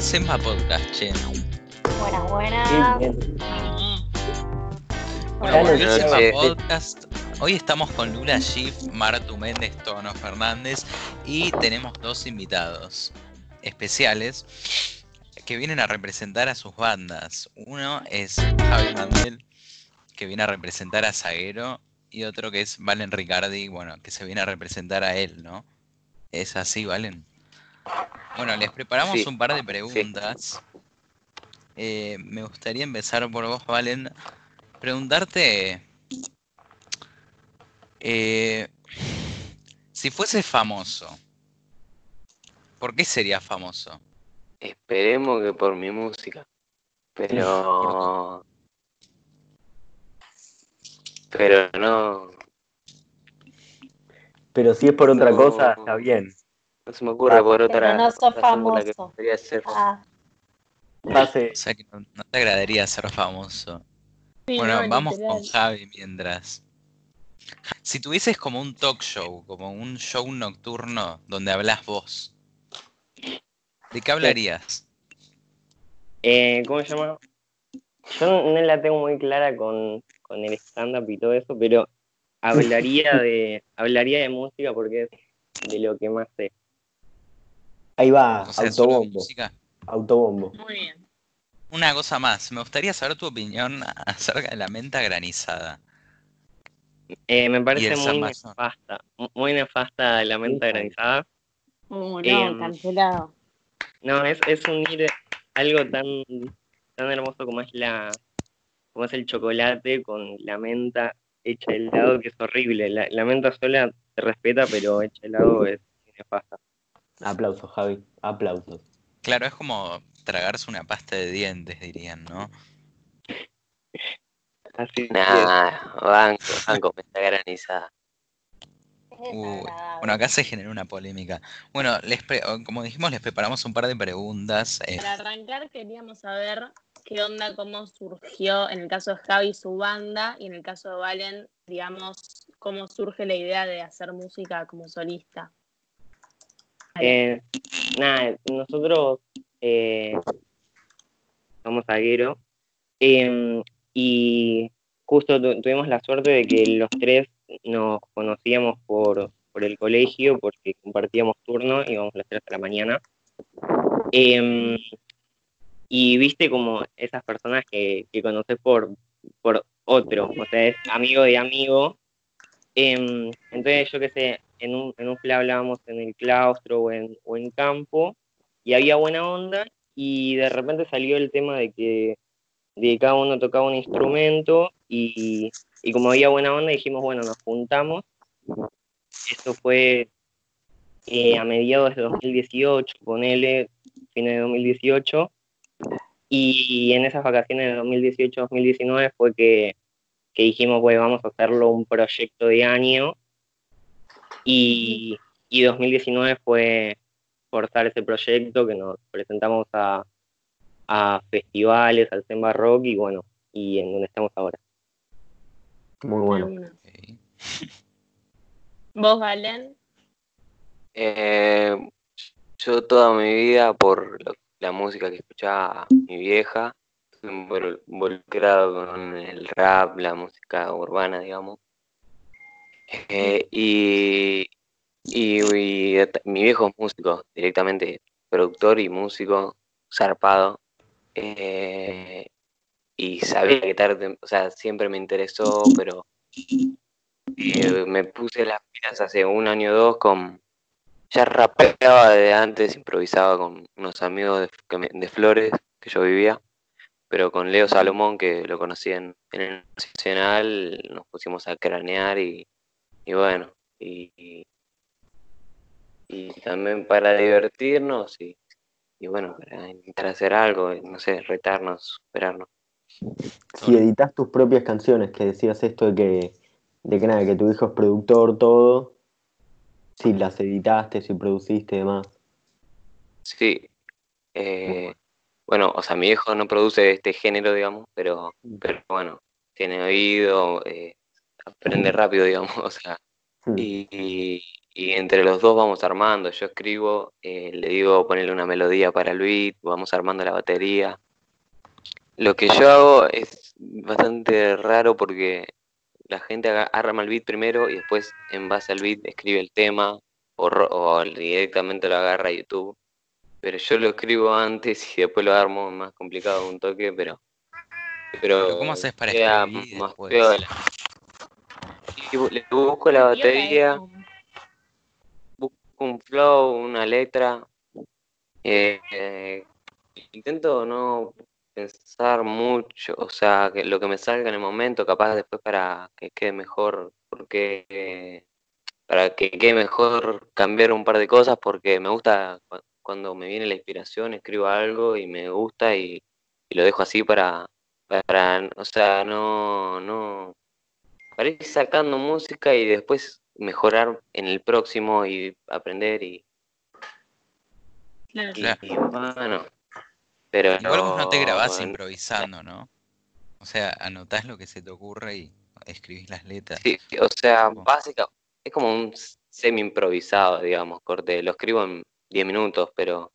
el Semba Podcast, che. Buenas, buenas. Bien, bien. Bueno, Dale, volvió el che. Semba Podcast. Hoy estamos con Lula Schiff, Martu Méndez, Tono Fernández y tenemos dos invitados especiales que vienen a representar a sus bandas. Uno es Javi Manuel, que viene a representar a Zaguero, y otro que es Valen Ricardi, bueno, que se viene a representar a él, ¿no? ¿Es así, Valen? Bueno, les preparamos Sí, un par de preguntas. Eh, me gustaría empezar por vos, Valen. Preguntarte eh, si fuese famoso, ¿por qué sería famoso? Esperemos que por mi música. Pero. Pero no. Pero si es por otra No. cosa, está bien. No se me ocurre por otra Pero no sos razón por la que famoso. podría ser. Ah, Pase, O sea que no, no te agradaría ser famoso. Sí, Bueno, no, vamos literal. con Javi mientras. Si tuvieses como un talk show, como un show nocturno donde hablas vos, ¿de qué hablarías? Eh, ¿Cómo se llama? Yo no, no la tengo muy clara con, con el stand-up y todo eso, pero hablaría de hablaría de música porque es de lo que más sé. Ahí va, O sea, solo autobombo. Autobombo. Muy bien. Una cosa más, me gustaría saber tu opinión acerca de la menta granizada. Eh, me parece muy Mazón. nefasta, mu- muy nefasta la menta granizada. Uh, no, Em, cancelado. No, es, es unir algo tan, tan hermoso como es la como es el chocolate con la menta hecha helado, que es horrible. La, la menta sola se respeta, pero hecha helado es nefasta. Aplausos, Javi. Aplausos. Claro, es como tragarse una pasta de dientes, dirían, ¿no? Así. Nah, banco, banco, me está granizada. Bueno, acá se generó una polémica. Bueno, les pre- como dijimos, les preparamos un par de preguntas. eh, Para arrancar, queríamos saber qué onda, cómo surgió, en el caso de Javi, su banda, y en el caso de Valen, digamos, cómo surge la idea de hacer música como solista. Eh, nada, nosotros eh, somos zaguero em, y justo tu- tuvimos la suerte de que los tres nos conocíamos por, por el colegio porque compartíamos turno, íbamos las tres a la mañana. Em, y viste como esas personas que, que conoces por, por otro, o sea, es amigo de amigo. Em, entonces, yo qué sé, en un, en un hablábamos en el claustro o en, o en campo y había buena onda y de repente salió el tema de que, de cada uno tocaba un instrumento y, y como había buena onda dijimos, bueno, nos juntamos. Esto fue eh, a mediados de 2018, ponele, fines de 2018. Y en esas vacaciones de 2018-2019 fue que, que dijimos, pues vamos a hacerlo un proyecto de año. Y, y 2019 fue forzar ese proyecto que nos presentamos a, a festivales, al Semba Rock y bueno, y en donde estamos ahora. Muy bueno. ¿Vos, Valen? Eh, yo toda mi vida, por lo- la música que escuchaba mi vieja, estuve invol- involucrado con el rap, la música urbana, digamos. Eh, y, y- mi viejo es músico, directamente productor y músico, zarpado. Eh, y sabía que tarde, o sea, siempre me interesó, pero eh, me puse las pilas hace un año o dos con ya rapeaba de antes, improvisaba con unos amigos de, Flores que yo vivía, pero con Leo Salomón, que lo conocí en el Nacional, nos pusimos a cranear y, y bueno, y, y- y también para divertirnos y, y bueno, para intentar hacer algo, no sé, retarnos, superarnos. Si editas tus propias canciones, que decías esto de que, de que nada, que tu hijo es productor, todo. Si las editaste, si produciste y demás. Sí. eh, bueno, o sea, mi hijo no produce este género, digamos, pero, pero bueno, tiene oído, eh, aprende rápido, digamos, o sea, Mm. y, y- y entre los dos vamos armando. Yo escribo, eh, le digo ponerle una melodía para el beat, vamos armando la batería. Lo que yo hago es bastante raro porque la gente arma el beat primero y después en base al beat escribe el tema o, ro- o directamente lo agarra a YouTube. Pero yo lo escribo antes y después lo armo, es más complicado un toque, pero... Pero, Pero ¿cómo haces para escribir más después? Y le busco la batería, busco un flow, una letra. eh, eh, intento no pensar mucho, o sea, que lo que me salga en el momento, capaz después para que quede mejor, porque eh, para que quede mejor cambiar un par de cosas, porque me gusta cu- cuando me viene la inspiración, escribo algo y me gusta y, y lo dejo así para, para, o sea, no, no, para ir sacando música y después mejorar en el próximo y aprender y, Claro. y- bueno, pero Igual vos no te grabás no- improvisando, ¿no? O sea, anotás lo que se te ocurre y escribís las letras. Sí, o sea, básica, es como un semi improvisado, digamos, corte, lo escribo en 10 minutos, pero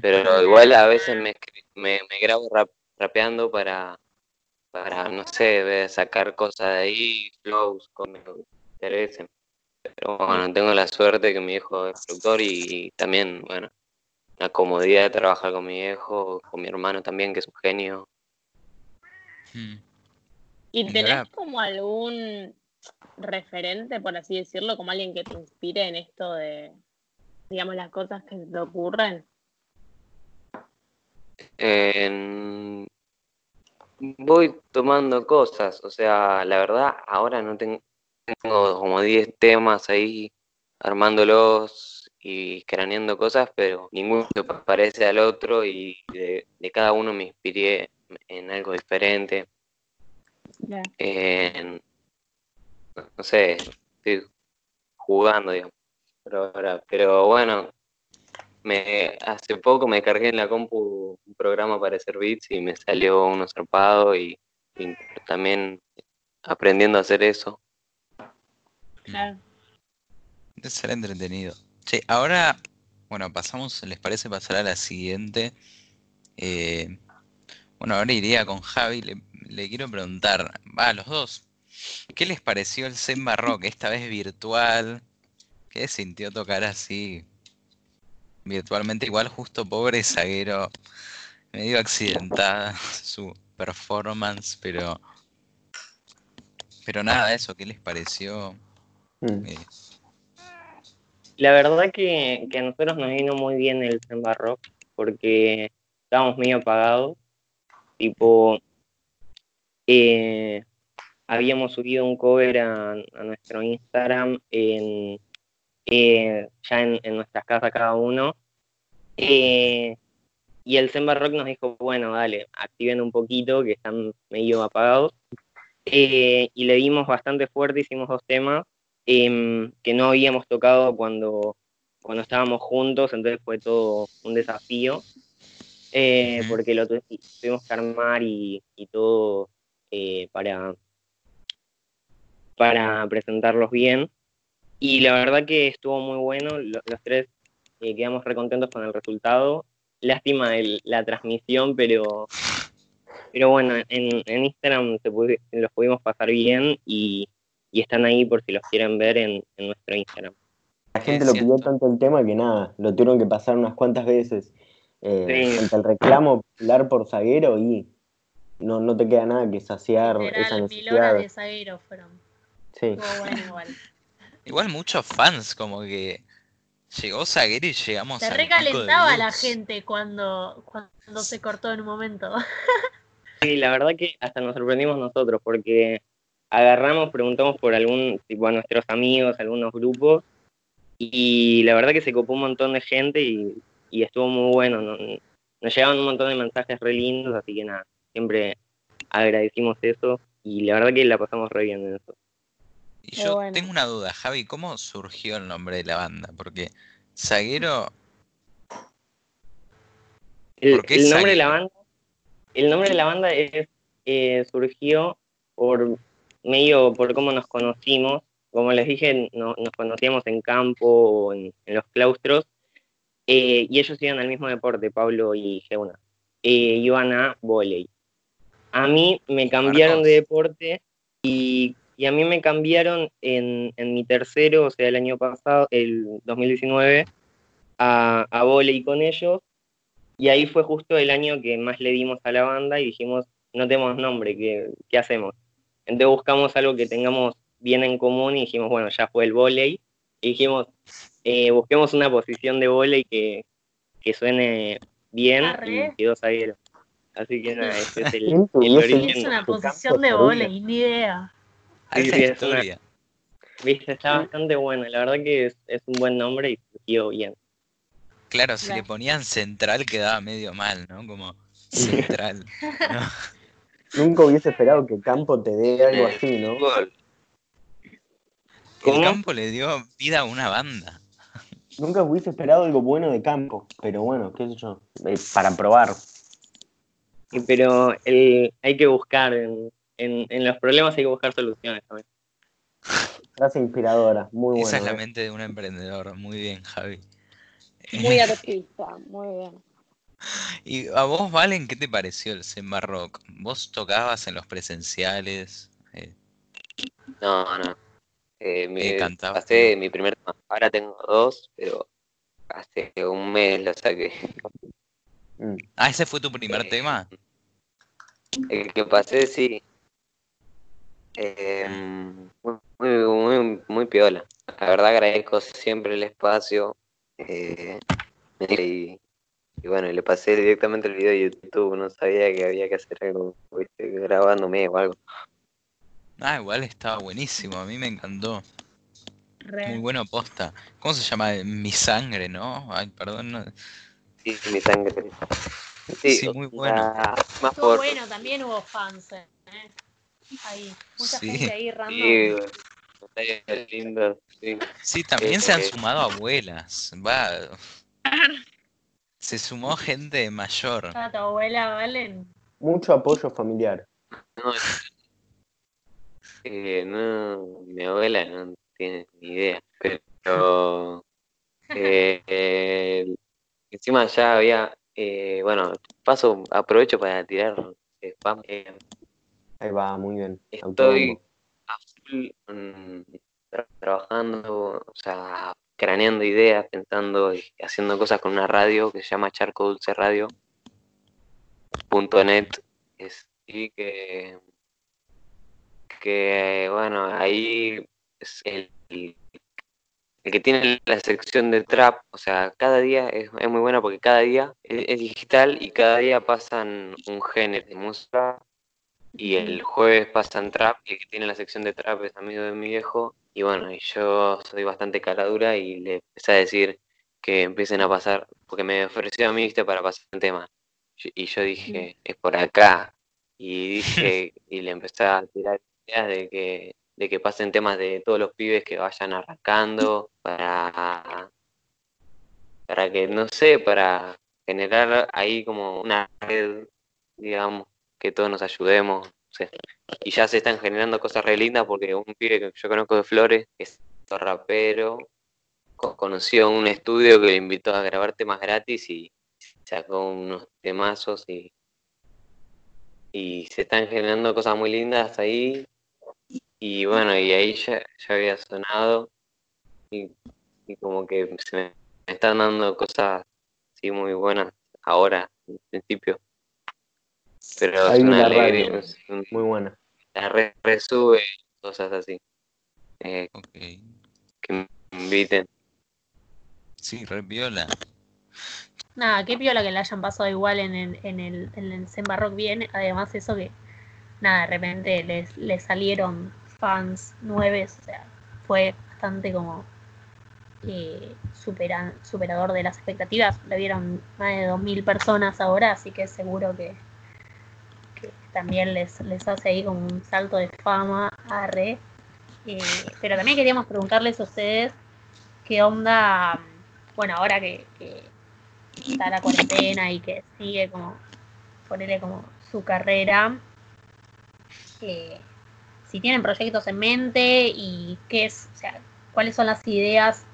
pero igual a veces me, me, me grabo rap- rapeando para, para, no sé, sacar cosas de ahí, flows que me interesen. Pero bueno, tengo la suerte que mi viejo es productor y, también, bueno, la comodidad de trabajar con mi viejo, con mi hermano también, que es un genio. Mm. ¿Y tenés como algún referente, por así decirlo, como alguien que te inspire en esto de, digamos, las cosas que te ocurren? En- Voy tomando cosas, o sea, la verdad, ahora no tengo, tengo como 10 temas ahí armándolos y craneando cosas, pero ninguno se parece al otro y de, de cada uno me inspiré en algo diferente. En, no sé, estoy jugando, digamos. Pero bueno, me, hace poco me cargué en la compu un programa para hacer beats y me salió uno zarpado y, y también aprendiendo a hacer eso. Claro. Debe ser entretenido. Che, ahora, bueno, pasamos, ¿les parece pasar a la siguiente? Eh, bueno, ahora iría con Javi, le, le quiero preguntar, va, a los dos, ¿qué les pareció el Zen Rock, esta vez virtual? ¿Qué sintió tocar así virtualmente? Igual justo pobre zaguero, medio accidentada su performance, pero... Pero nada, eso, ¿qué les pareció? Mm. Eh, La verdad que, que a nosotros nos vino muy bien el Samba Rock porque estábamos medio apagados. Tipo, eh, habíamos subido un cover a, a nuestro Instagram en, eh, ya en, en nuestras casas cada uno. Eh, y el Samba Rock nos dijo, bueno, dale, activen un poquito, que están medio apagados. Eh, y le dimos bastante fuerte, hicimos dos temas em, que no habíamos tocado cuando, cuando estábamos juntos, entonces fue todo un desafío, eh, porque lo tu- tuvimos que armar y, y todo para, para presentarlos bien. Y la verdad que estuvo muy bueno, lo- los tres eh, quedamos recontentos con el resultado. Lástima el- la transmisión, pero, pero bueno, en, en Instagram se pudi- los pudimos pasar bien y, y están ahí por si los quieren ver en, en nuestro Instagram. La gente lo pidió tanto el tema que nada, lo tuvieron que pasar unas cuantas veces. Eh, Sí. Ante el reclamo popular por zaguero y no, no te queda nada que saciar esa mil necesidad. horas de zaguero fueron. Sí. Estuvo bueno igual. Igual muchos fans, como que llegó Zaguero y llegamos Se recalentaba la gente cuando, cuando se cortó en un momento. Sí, la verdad que hasta nos sorprendimos nosotros porque agarramos, preguntamos por algún, tipo a nuestros amigos, algunos grupos, y la verdad que se copó un montón de gente y, y estuvo muy bueno. ¿no? Nos llegaban un montón de mensajes re lindos, así que nada, siempre agradecimos eso y la verdad que la pasamos re bien en eso. Y yo bueno. tengo una duda, Javi, ¿cómo surgió el nombre de la banda? Porque Zaguero, El, ¿Por qué el nombre de la banda, el nombre de la banda es, eh, surgió por medio por cómo nos conocimos. como les dije, no- nos conocíamos en campo o en, en los claustros, eh, y ellos iban al mismo deporte, Pablo y Geuna. Eh, iban a volei. A mí me cambiaron de deporte y, y a mí me cambiaron en, en mi tercero, o sea, el año pasado, el 2019, a, a volei con ellos. Y ahí fue justo el año que más le dimos a la banda y dijimos, no tenemos nombre, ¿qué, qué hacemos? Entonces buscamos algo que tengamos bien en común y dijimos, bueno, ya fue el volei. Y dijimos, eh, busquemos una posición de volei que, que suene bien Arre. y quedó zaguero. Así que nada, ese es el, ¿Quién el origen. Es una posición de volei, ni idea. Sí, Alta sí, es historia. Viste, está bastante bueno. La verdad que es, es un buen nombre y surgió bien. Claro, si Claro. le ponían central quedaba medio mal, ¿no? Como central. ¿no? Nunca hubiese esperado que Campo te dé algo así, ¿no? El campo le dio vida a una banda. Nunca hubiese esperado algo bueno de Campo, pero bueno, qué sé yo, eh, para probar. Y- Pero el, hay que buscar, en, en, en los problemas hay que buscar soluciones también. Frase inspiradora, muy Esa es buena. la ¿eh? mente de un emprendedor. Muy bien, Javi. Muy artista, muy bien. Y a vos, Valen, ¿qué te pareció el Semba Rock? ¿Vos tocabas en los presenciales? Eh, No, no. Eh, mi- Eh, pasé mi primer tema. Ahora tengo dos, pero hace un mes lo saqué. Mm. Ah, ¿ese fue tu primer Eh, tema? El que pasé, sí. Eh, muy, muy, muy, piola. La verdad agradezco siempre el espacio. eh, y, y bueno, le pasé directamente el video de YouTube. No sabía que había que hacer algo ¿viste? grabándome o algo. Ah, igual estaba buenísimo, a mí me encantó. Re. Muy bueno posta. ¿Cómo se llama? Mi sangre, ¿no? Ay, perdón. no- Sí, mi sangre. Sí, muy bueno. Más Estuvo por. bueno, también hubo fans. eh. Ahí, mucha Sí. gente ahí random. Sí, también se han Eh, sumado abuelas. Va. Se sumó gente mayor. Ah, tu abuela, Valen. Mucho apoyo familiar. No, eh, no, mi abuela no tiene ni idea, pero eh, eh, encima ya había, eh, bueno, paso, aprovecho para tirar spam. Ahí va, muy bien. estoy trabajando, o sea, craneando ideas, pensando y haciendo cosas con una radio que se llama Charco Dulce Radio. Punto net es, y que que bueno ahí es el, el que tiene la sección de trap o sea cada día es, es muy bueno porque cada día es, es digital y cada día pasan un género de música y el jueves pasan trap y el que tiene la sección de trap es amigo de mi viejo y bueno y yo soy bastante caladura y le empecé a decir que empiecen a pasar porque me ofreció a mí viste para pasar un tema. Y yo dije es por acá y dije y le empecé a tirar ideas de que de que pasen temas de todos los pibes que vayan arrancando para para que no sé para generar ahí como una red digamos que todos nos ayudemos sé. y ya se están generando cosas re lindas porque un pibe que yo conozco de Flores es rapero co- conoció un estudio que le invitó a grabar temas gratis y sacó unos temazos y y se están generando cosas muy lindas ahí y bueno y ahí ya, había sonado y, y como que se me están dando cosas sí muy buenas ahora en principio pero Ahí es una la alegre radio. es un- Muy buena. la re- resube cosas así eh, Ok. que me inviten Sí, re viola. Nada, qué piola que la hayan pasado igual en el, en el, en el Zen Rock bien. Además, eso que, nada, de repente les, les salieron fans nueves. O sea, fue bastante como eh, supera- superador de las expectativas. Lo vieron más de 2.000 personas ahora, así que seguro que también les, les hace ahí como un salto de fama. Arre. Eh, pero también queríamos preguntarles a ustedes qué onda, bueno, ahora que, que está la cuarentena y que sigue como, ponerle como su carrera, eh, si tienen proyectos en mente y qué es, o sea, cuáles son las ideas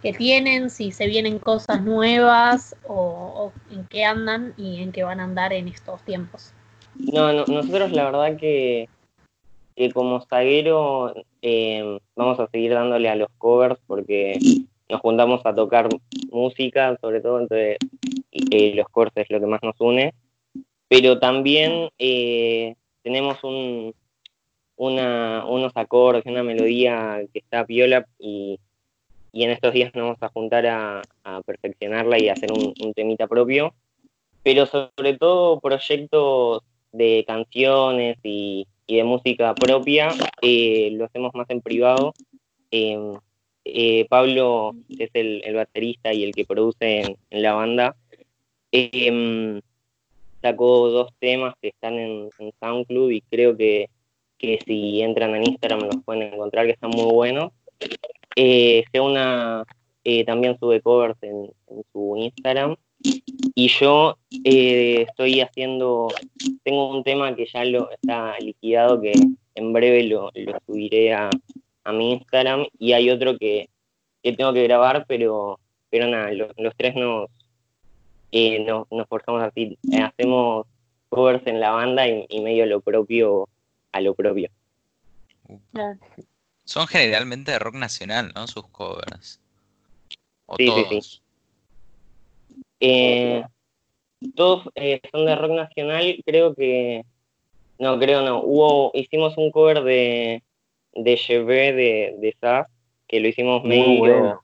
que tienen, si se vienen cosas nuevas o, en qué andan y en qué van a andar en estos tiempos. No, nosotros la verdad que, como zaguero eh, vamos a seguir dándole a los covers porque nos juntamos a tocar música, sobre todo, entonces eh, los covers es lo que más nos une. Pero también eh, tenemos un, una, unos acordes, una melodía que está piola y y en estos días nos vamos a juntar a, perfeccionarla y hacer un, temita propio, pero sobre todo proyectos de canciones y, de música propia, eh, lo hacemos más en privado. Em, eh, Pablo, es el, baterista y el que produce en, la banda, em, sacó dos temas que están en, en SoundCloud y creo que, que si entran en Instagram los pueden encontrar, que están muy buenos. Eh, Geuna eh, también sube covers en, su Instagram. Y yo eh, estoy haciendo, tengo un tema que ya lo está liquidado, que en breve lo, subiré a, mi Instagram. Y hay otro que, tengo que grabar, pero, pero nada, los tres nos, nos, nos, forzamos así. hacemos covers en la banda y, y medio lo propio a lo propio. Son generalmente de rock nacional, ¿no? Sus covers. sí, sí, sí, eh, todos eh, son de rock nacional, creo que. No, creo no. Hubo, hicimos un cover de, de de, de Sass, que lo hicimos medio,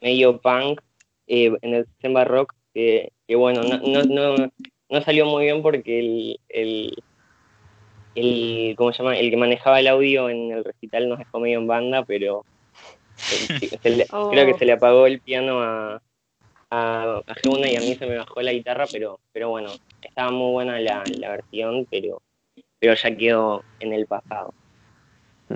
medio punk eh, en el Zemba Rock, que, que bueno, no, no, no, no, salió muy bien porque el, el el, ¿cómo se llama? el que manejaba el audio en el recital nos dejó medio en banda, pero oh. creo que se le apagó el piano a, a, a y a mí se me bajó la guitarra, pero, pero bueno, estaba muy buena la, la versión, pero, pero ya quedó en el pasado.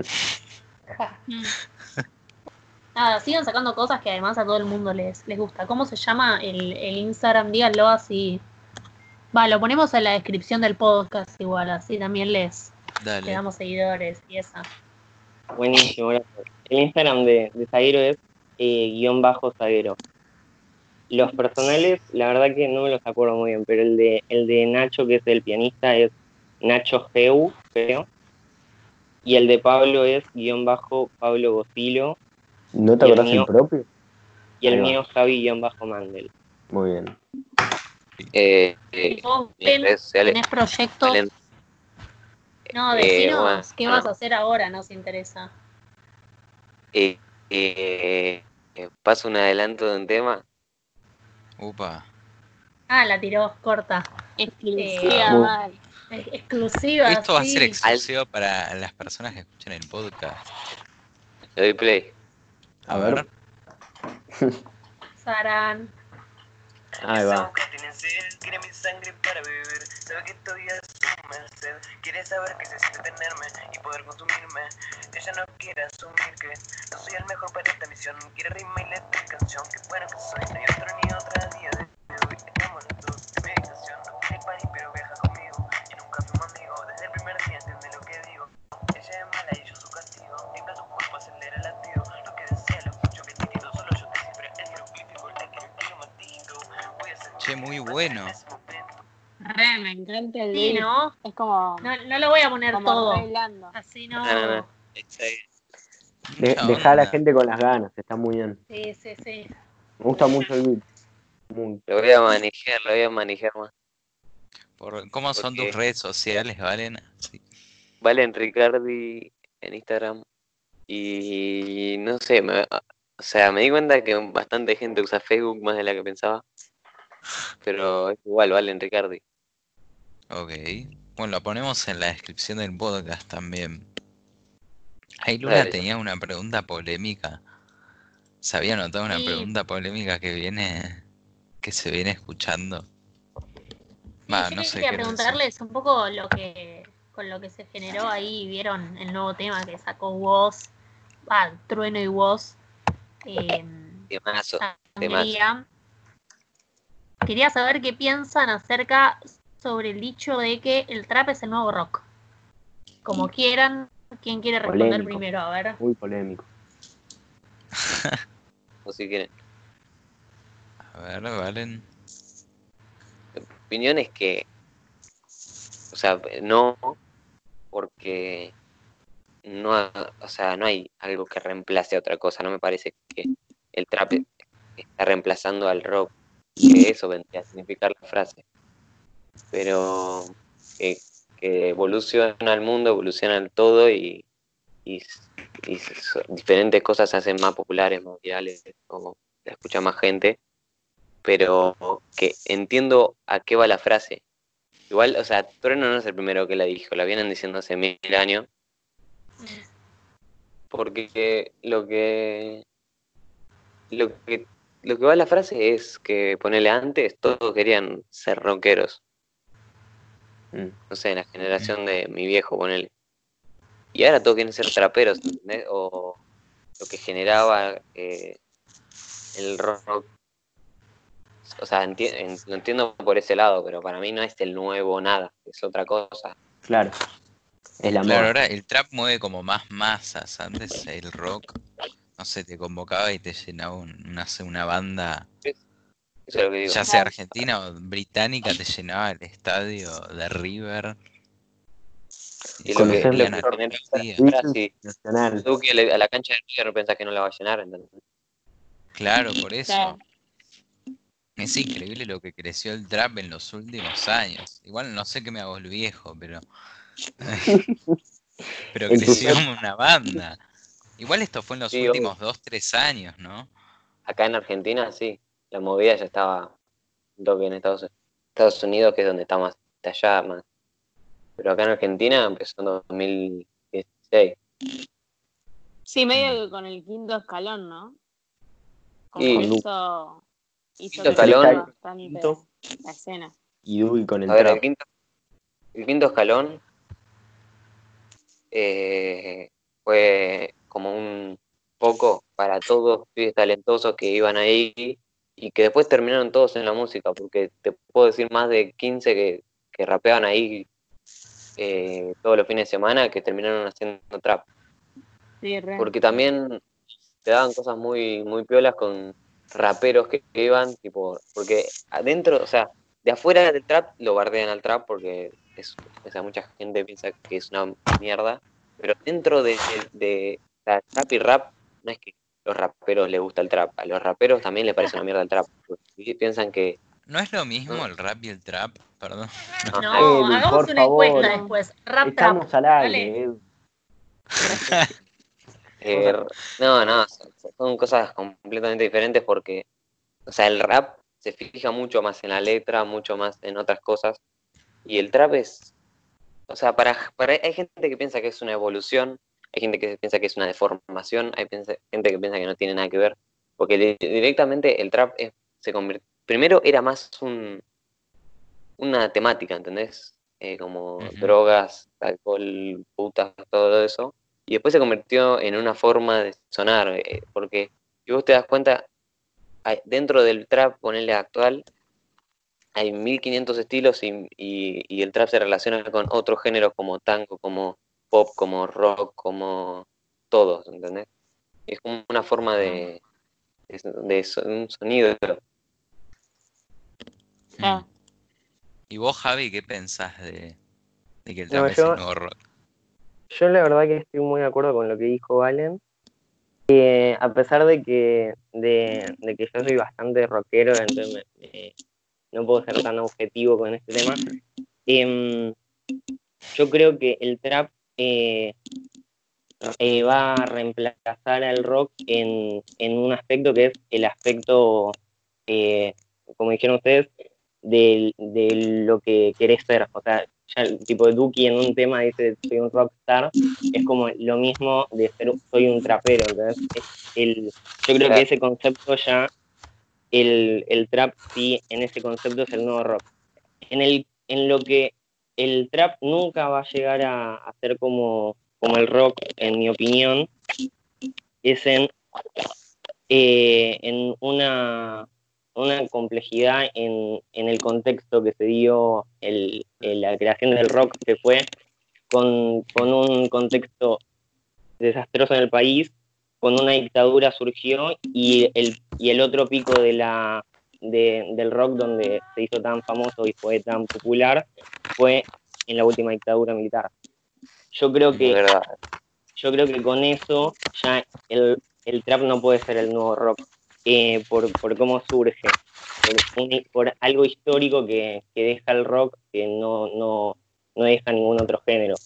Nada, sigan sacando cosas que además a todo el mundo les, les gusta. ¿Cómo se llama el, el Instagram? Díganlo así Va, lo ponemos en la descripción del podcast igual, así también les le damos seguidores y esa. Buenísimo, El Instagram de, de Zaguero es eh, guion bajo Zaguero. Los personales, la verdad que no me los acuerdo muy bien, pero el de, el de Nacho, que es el pianista, es Nacho Geu, creo. Y el de Pablo es guion bajo Pablo Gosilo. ¿No te acuerdas el, propio? Y el mío Javi guion bajo Mandel. Muy bien. Eh, eh, ¿Tenés proyectos? No, eh, decinos qué vas a hacer ahora, nos interesa. Eh, eh, paso un adelanto de un tema. Upa. Ah, la tiró corta. Exclusiva, exclusiva. Esto va a ser exclusivo para las personas que escuchan el podcast. Le doy play. A ver. Saran. Ahí va. Quiere mi sangre para beber, sabe que estoy a su merced. Quiere saber que se siente tenerme y poder consumirme. Ella no quiere asumir que no soy el mejor para esta misión. Quiere ritmo y letra canción. Que bueno que soy, no hay otro ni otra día de hoy. Estamos los dos de meditación. No quiere parir, pero viaja conmigo. Y nunca fuimos amigos. Desde el primer día entiende lo que digo. Ella es mala y yo su castigo. Tiembla tu cuerpo, acelera el latido. Lo que desea, lo escucho, que tiro. Solo yo te cifre el jeroglífico, el quiero, quiero matito. Voy a ser Che, muy bueno. Me encanta el sí, ¿no? Es como. No, no lo voy a poner todo. Así no. deja a la gente con las ganas, está muy bien. Sí, sí, sí. Me gusta mucho el beat. Lo voy a manejar, lo voy a manejar más. Por, ¿Cómo son tus redes sociales, Valen? Sí. Valen Ricardi en Instagram. Y no sé, me, o sea, me di cuenta que bastante gente usa Facebook más de la que pensaba. Pero es igual, Valen Ricardi. Ok. Bueno, lo ponemos en la descripción del podcast también. Ahí Luna tenía una pregunta polémica. ¿Se había notado una pregunta polémica que viene, que se viene escuchando? Va, no sé quería preguntarles un poco lo que, con lo que se generó ahí, vieron el nuevo tema que sacó Woz, ah, Trueno y Woz. Eh, temazo, Quería saber qué piensan acerca sobre el dicho de que el trap es el nuevo rock. como quieran. ¿Quién quiere responder Polémico. primero? A ver. Muy polémico. O si quieren. A ver, Valen. Mi opinión es que. O sea, no. Porque. No, o sea, no hay algo que reemplace a otra cosa. No me parece que el trap está reemplazando al rock. Que eso vendría a significar la frase. Pero que, evoluciona el mundo, evoluciona el todo y, diferentes cosas se hacen más populares, más virales, o la escucha más gente. Pero que entiendo a qué va la frase. Igual, o sea, Trueno no es el primero que la dijo, la vienen diciendo hace mil años. Porque lo que. Lo que, lo que va la frase es que ponele antes, todos querían ser rockeros. Mm. No sé, en la generación de mi viejo, ponele. Y ahora todos quieren ser traperos, ¿entendés? O lo que generaba eh, el rock. O sea, enti- en- lo entiendo por ese lado, pero para mí no es el nuevo nada, es otra cosa. Claro. Es la Claro, ahora el trap mueve como más masas. Antes el rock, no sé, te convocaba y te llenaba un- una, una banda, Eso es lo que digo. ya sea argentina o británica, te llenaba el estadio de River. Y lo que, lo que ahora. Duque a la cancha de River pensás que no la va a llenar. Claro, por eso. Es increíble lo que creció el trap en los últimos años. Igual no sé qué me hago el viejo, pero. pero creció como una banda. Igual esto fue en los Sí, últimos dos, tres años, ¿no? Acá en Argentina, sí, la movida ya estaba toque en Estados, Estados Unidos, que es donde está más, allá más. Pero acá en Argentina empezó en 2016. Sí, medio que con el quinto escalón, ¿no? Como Y- que hizo, hizo Quinto escalón. crezca bastante Quinto. la escena. Y Duy con el A ver, el quinto, el quinto escalón eh, fue como un poco para todos los pibes talentosos que iban ahí y que después terminaron todos en la música, porque te puedo decir más de 15 que, que rapeaban ahí eh, todos los fines de semana que terminaron haciendo trap. Sí. Porque también te daban cosas muy, muy piolas con raperos que, que iban, tipo, porque adentro, o sea, de afuera del trap lo bardean al trap porque es, o sea, mucha gente piensa que es una mierda, pero dentro de, de, de la trap y rap, no es que los raperos les gusta el trap, a los raperos también les parece una mierda el trap, porque piensan que ¿No es lo mismo el rap y el trap? Perdón. no, No, hagamos por una favor. encuesta después. Rap trap. Al aire. Eh, no, no, son, son cosas completamente diferentes porque, o sea, el rap se fija mucho más en la letra, mucho más en otras cosas, y el trap es, o sea, para, para hay gente que piensa que es una evolución, hay gente que piensa que es una deformación, hay gente que piensa que no tiene nada que ver, porque di- directamente el trap es- se convirtió, primero era más un, una temática, ¿entendés? Eh, como drogas, alcohol, putas, todo eso. Y después se convirtió en una forma de sonar, eh, porque si vos te das cuenta, hay- dentro del trap, ponerle actual, hay 1500 estilos y, y- y el trap se relaciona con otros géneros como tango, como pop, como rock, como todos, ¿entendés? Es como una forma de, de, de so- un sonido. Ah. ¿Y vos, Javi, qué pensás de, de que el No, trap es yo- el nuevo rock? Yo la verdad que estoy muy de acuerdo con lo que dijo Valen. Eh, a pesar de que, de, de que yo soy bastante rockero, entonces me- me- no puedo ser tan objetivo con este tema. em, yo creo que el trap eh, eh, va a reemplazar al rock en, en un aspecto que es el aspecto, eh, como dijeron ustedes, de, de lo que querés ser. O sea, ya el tipo de Duki en un tema dice soy un rockstar, es como lo mismo de ser soy un trapero. ¿entendés? Es el, yo creo que ese concepto ya, el, el trap sí, en ese concepto es el nuevo rock. En, el, en lo que el trap nunca va a llegar a, ser como, como el rock, en mi opinión, es en, eh, en una, una complejidad en, en el contexto que se dio el, el- la creación del rock, que fue con, con un contexto desastroso en el país, con una dictadura surgió y el, y el otro pico de la, de- del rock donde se hizo tan famoso y fue tan popular fue en la última dictadura militar. Yo creo que, yo creo que con eso ya el, el trap no puede ser el nuevo rock, eh, por, por cómo surge, por, un- por algo histórico que, que deja el rock que no, no, no deja ningún otro género.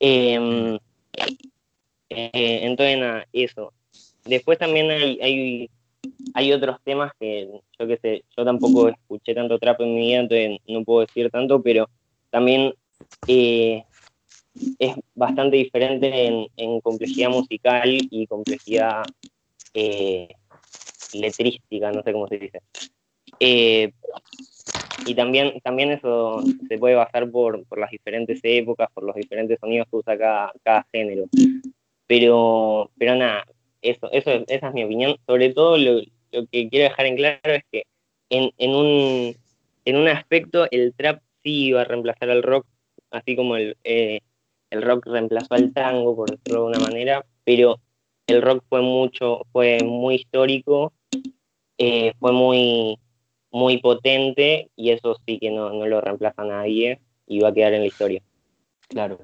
Em, eh, entonces, nada, eso. Después también hay, hay, hay otros temas que yo qué sé, yo tampoco escuché tanto trap en mi vida, entonces no puedo decir tanto, pero también eh, es bastante diferente en, en complejidad musical y complejidad eh, letrística, no sé cómo se dice. Eh, y también, también eso se puede basar por, por las diferentes épocas, por los diferentes sonidos que usa cada, cada género. Pero, pero nada, eso, eso, esa es mi opinión. Sobre todo lo, lo que quiero dejar en claro es que en, en, un, en un aspecto el trap sí iba a reemplazar al rock, así como el, eh, el rock reemplazó al tango, por decirlo de alguna manera, pero el rock fue mucho, fue muy histórico, eh, fue muy, muy potente y eso sí que no, no lo reemplaza a nadie y va a quedar en la historia. Claro.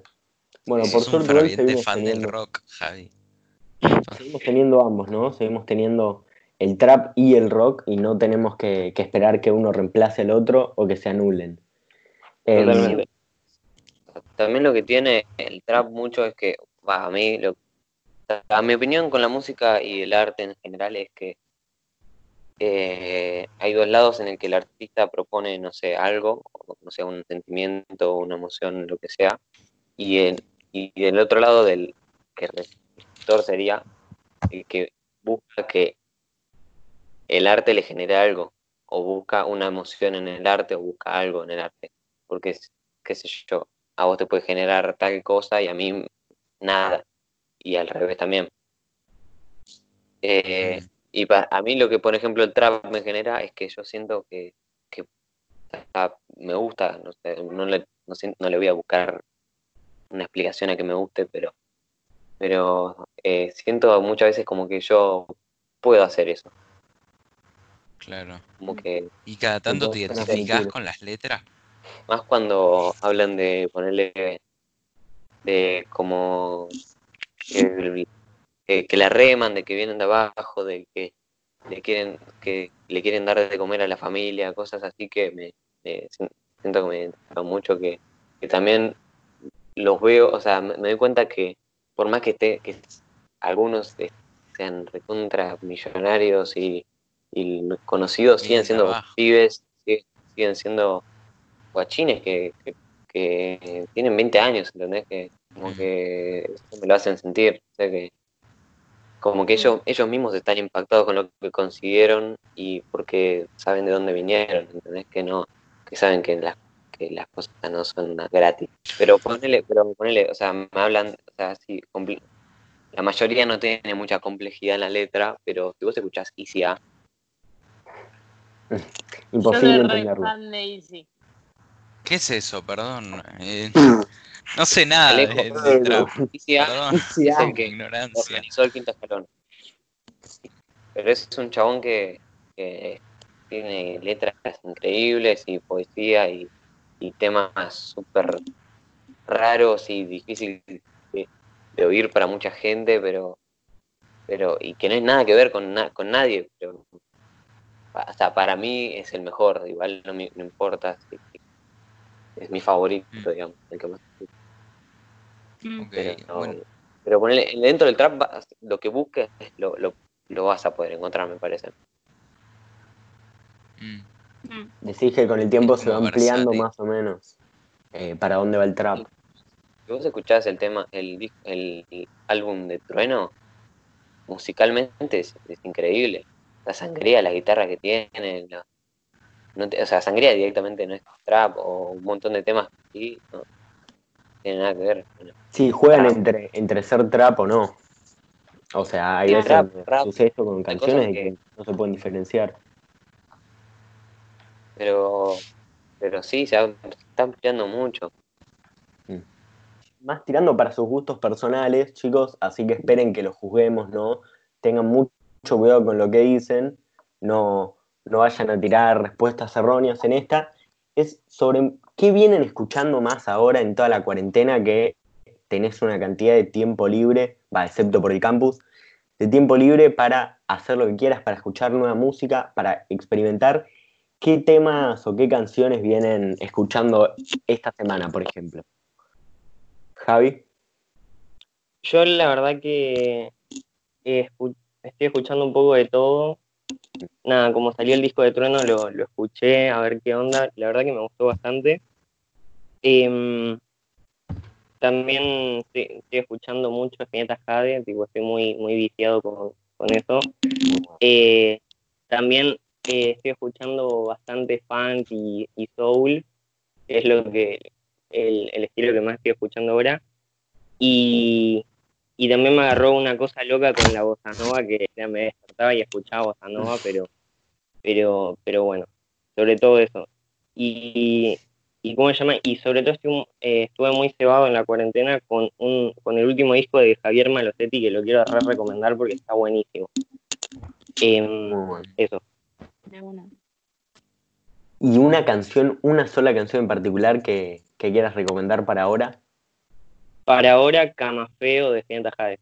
Bueno, Sos por suerte fan del rock, Javi. Seguimos teniendo ambos, ¿no? Seguimos teniendo el trap y el rock y no tenemos que, esperar que uno reemplace al otro o que se anulen. Em. También lo que tiene el trap mucho es que, a mí, lo, a mi opinión con la música y el arte en general es que eh, hay dos lados en el que el artista propone, no sé, algo, no sé, un sentimiento, una emoción, lo que sea, y, el, y del otro lado del que sería el que busca que el arte le genere algo, o busca una emoción en el arte, o busca algo en el arte, porque, qué sé yo, a vos te puede generar tal cosa y a mí nada, y al revés también. Eh, y pa- a mí lo que, por ejemplo, el trap me genera es que yo siento que, que me gusta, no, sé, no, le, no le voy a buscar una explicación a que me guste, pero, pero eh, siento muchas veces como que yo puedo hacer eso, Claro. como que ¿Y cada tanto te identificás con las letras? más cuando hablan de ponerle de como que, que, que la reman, de que vienen de abajo, de que le quieren que le quieren dar de comer a la familia, cosas así que me, me siento que me identifican mucho, que, que también los veo, o sea, me, me doy cuenta que por más que esté, que algunos sean recontra millonarios y, y conocidos, siguen siendo abajo. pibes, siguen, siendo guachines que, que, que tienen 20 años, ¿entendés? Que como Mm. que me lo hacen sentir, o sea que como que ellos, ellos mismos están impactados con lo que consiguieron y porque saben de dónde vinieron, ¿entendés? Que no, que saben que las, que las cosas no son gratis. Pero ponele, pero ponele, o sea, me hablan, o sea, sí, la mayoría no tiene mucha complejidad en la letra, pero si vos escuchás Easy A, Imposible Yo entenderlo. fan de Easy. ¿Qué es eso? Perdón. eh, no sé nada Alejo, de, de trap. Easy A Perdón, Easy es A. el que ignorancia. organizó el quinto escalón. Pero es un chabón que, que tiene letras increíbles y poesía y, y temas súper raros y difíciles de, de oír para mucha gente, pero pero y que no hay nada que ver con, na- con nadie. Pero, sea, para mí es el mejor, igual no me no importa. si- si- es mi favorito, Mm. digamos, el que más Mm. Ok, pero, bueno. pero ponele, dentro del trap lo que busques lo, lo, lo vas a poder encontrar, me parece. Mm. Decís que con el tiempo se va ampliando versátil. más o menos eh, para dónde va el trap. Si vos escuchás el tema, el, el, el álbum de Trueno, musicalmente es, es increíble. La sangría, la guitarra que tiene, la- no te- o sea, sangría directamente no es trap o un montón de temas y no tiene nada que ver. Sí, juegan Trap. entre, entre ser trap o no. O sea, hay Sí, veces trap, donde rap. sucede esto con canciones que- que no se pueden diferenciar. Pero, pero sí, se ha- está ampliando mucho. más tirando para sus gustos personales, chicos, así que esperen que los juzguemos, ¿no? Tengan mucho cuidado con lo que dicen, no, no vayan a tirar respuestas erróneas en esta. Es sobre qué vienen escuchando más ahora en toda la cuarentena que tenés una cantidad de tiempo libre, va, excepto por el campus, de tiempo libre para hacer lo que quieras, para escuchar nueva música, para experimentar. ¿Qué temas o qué canciones vienen escuchando esta semana, por ejemplo? Javi. Yo la verdad que estoy escuchando un poco de todo. Nada, como salió el disco de Trueno, lo, lo escuché a ver qué onda. La verdad que me gustó bastante. Em, también estoy, escuchando mucho Spinetta Jade, tipo, estoy muy, muy viciado con, con eso. Eh, también eh, estoy escuchando bastante funk y, y soul, que es lo que el, el estilo que más estoy escuchando ahora. Y, y también me agarró una cosa loca con la bossa nova, que ya me despertaba y escuchaba bossa nova, pero, pero, pero bueno, sobre todo eso. Y, y cómo se llama, y sobre todo estuve, eh, estuve muy cebado en la cuarentena con un, con el último disco de Javier Malosetti, que lo quiero re recomendar porque está buenísimo. Muy bueno. eso. De una. ¿Y una canción, una sola canción en particular que, que quieras recomendar para ahora? Para ahora, Cama Feo de Fienta Jade.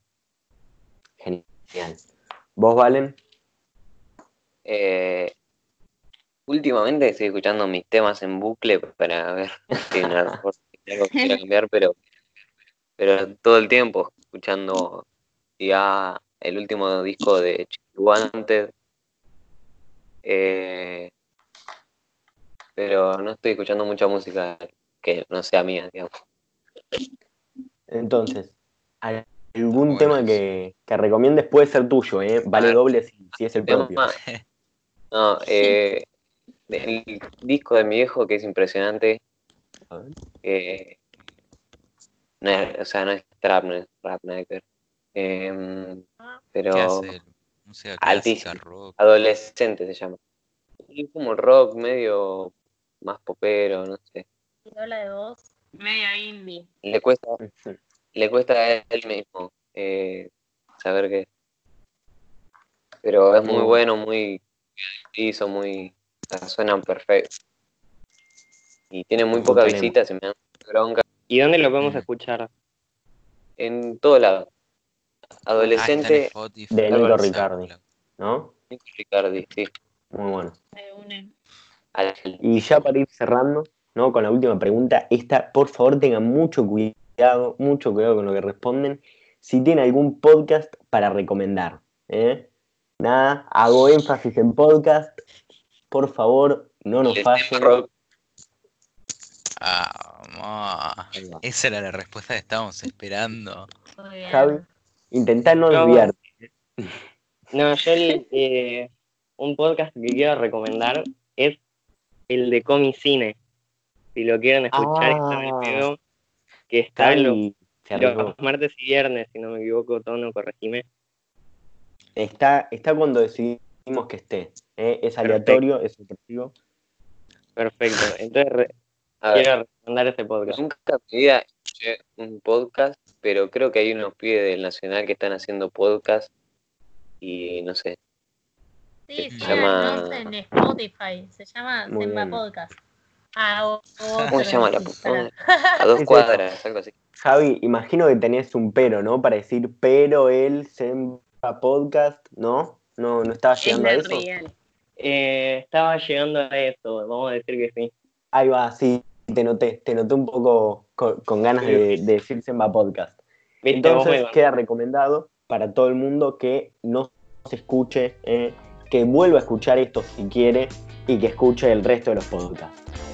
Genial. ¿Vos, Valen? Eh, últimamente estoy escuchando mis temas en bucle para ver si algo que quiera cambiar, pero, pero todo el tiempo escuchando ya el último disco de Wanted. Eh, pero no estoy escuchando mucha música que no sea mía, digamos. Entonces, ¿algún Bueno, tema que, que recomiendes puede ser tuyo, ¿eh? Vale ver. doble si, si es el Tema- propio. No, eh, el disco de mi viejo que es impresionante. Eh, no es- o sea, no es trap, no es rap, nada que ver. ¿Qué pero hace? Música clásica, rock. adolescente se llama. Y como rock medio más popero, no sé. Y habla de vos. Media indie. Le cuesta, le cuesta a él mismo eh, saber qué. Pero es muy Muy bueno, muy hizo muy suenan perfecto. Y tiene muy tenemos. visitas y me da bronca ¿Y dónde lo podemos Mm. escuchar? en todo lado. Ah, Adolescente, Spotify, de Nico Ricardi. ¿no? Nico Ricardi, sí. Muy bueno. Y ya para ir cerrando, ¿no? Con la última pregunta, esta, por favor tengan mucho cuidado, mucho cuidado con lo que responden. Si tienen algún podcast para recomendar, ¿eh? Nada, hago énfasis en podcast. Por favor, no nos fallen. Ah. Esa era la respuesta que estábamos esperando. Javi, intentá no No. desviarte. No, yo el, eh, un podcast que quiero recomendar es el de Comicine. Si lo quieren escuchar, está Ah. muy feo. Que está los, se arriesgó. los martes y viernes, si no me equivoco, Tono, corregime. Está, está cuando decidimos que esté. ¿eh? Es aleatorio, es sorpresivo. Perfecto. Entonces, re- a ver, quiero recomendar ese podcast. nunca en mi vida escuché un podcast, pero creo que hay unos pibes del Nacional que están haciendo podcast y no sé, Sí, Se sí, llama- no sé, en Spotify. Se llama Semba. Podcast. Ah, o- ¿cómo se llama la? A dos cuadras, algo así. Javi, imagino que tenés un pero, ¿no? Para decir, pero el Semba Podcast, ¿no? No, no estaba Es llegando a eso. real. Eh, estaba llegando a eso, vamos a decir que sí. Ahí va, sí, te noté, te noté un poco con, con ganas de, de decir Semba Podcast. Entonces queda recomendado para todo el mundo que no se escuche, eh, que vuelva a escuchar esto si quiere y que escuche el resto de los podcasts.